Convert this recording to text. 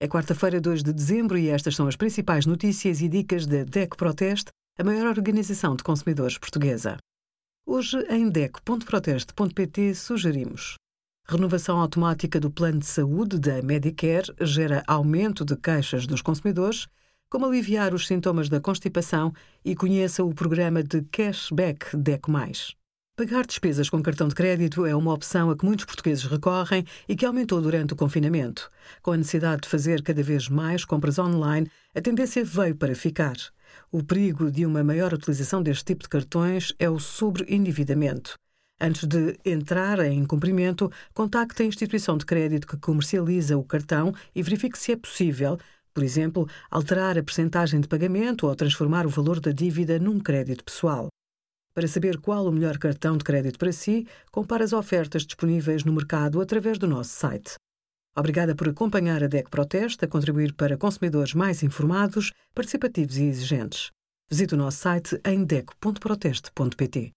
É quarta-feira, 2 de dezembro, e estas são as principais notícias e dicas da DEC Proteste, a maior organização de consumidores portuguesa. Hoje, em DEC.proteste.pt, sugerimos Renovação automática do plano de saúde da Medicare gera aumento de queixas dos consumidores, como aliviar os sintomas da constipação e conheça o programa de cashback DEC+. Pagar despesas com cartão de crédito é uma opção a que muitos portugueses recorrem e que aumentou durante o confinamento. Com a necessidade de fazer cada vez mais compras online, a tendência veio para ficar. O perigo de uma maior utilização deste tipo de cartões é o sobreendividamento. Antes de entrar em cumprimento, contacte a instituição de crédito que comercializa o cartão e verifique se é possível, por exemplo, alterar a percentagem de pagamento ou transformar o valor da dívida num crédito pessoal. Para saber qual o melhor cartão de crédito para si, compare as ofertas disponíveis no mercado através do nosso site. Obrigada por acompanhar a DEC Proteste a contribuir para consumidores mais informados, participativos e exigentes. Visite o nosso site em dec.proteste.pt.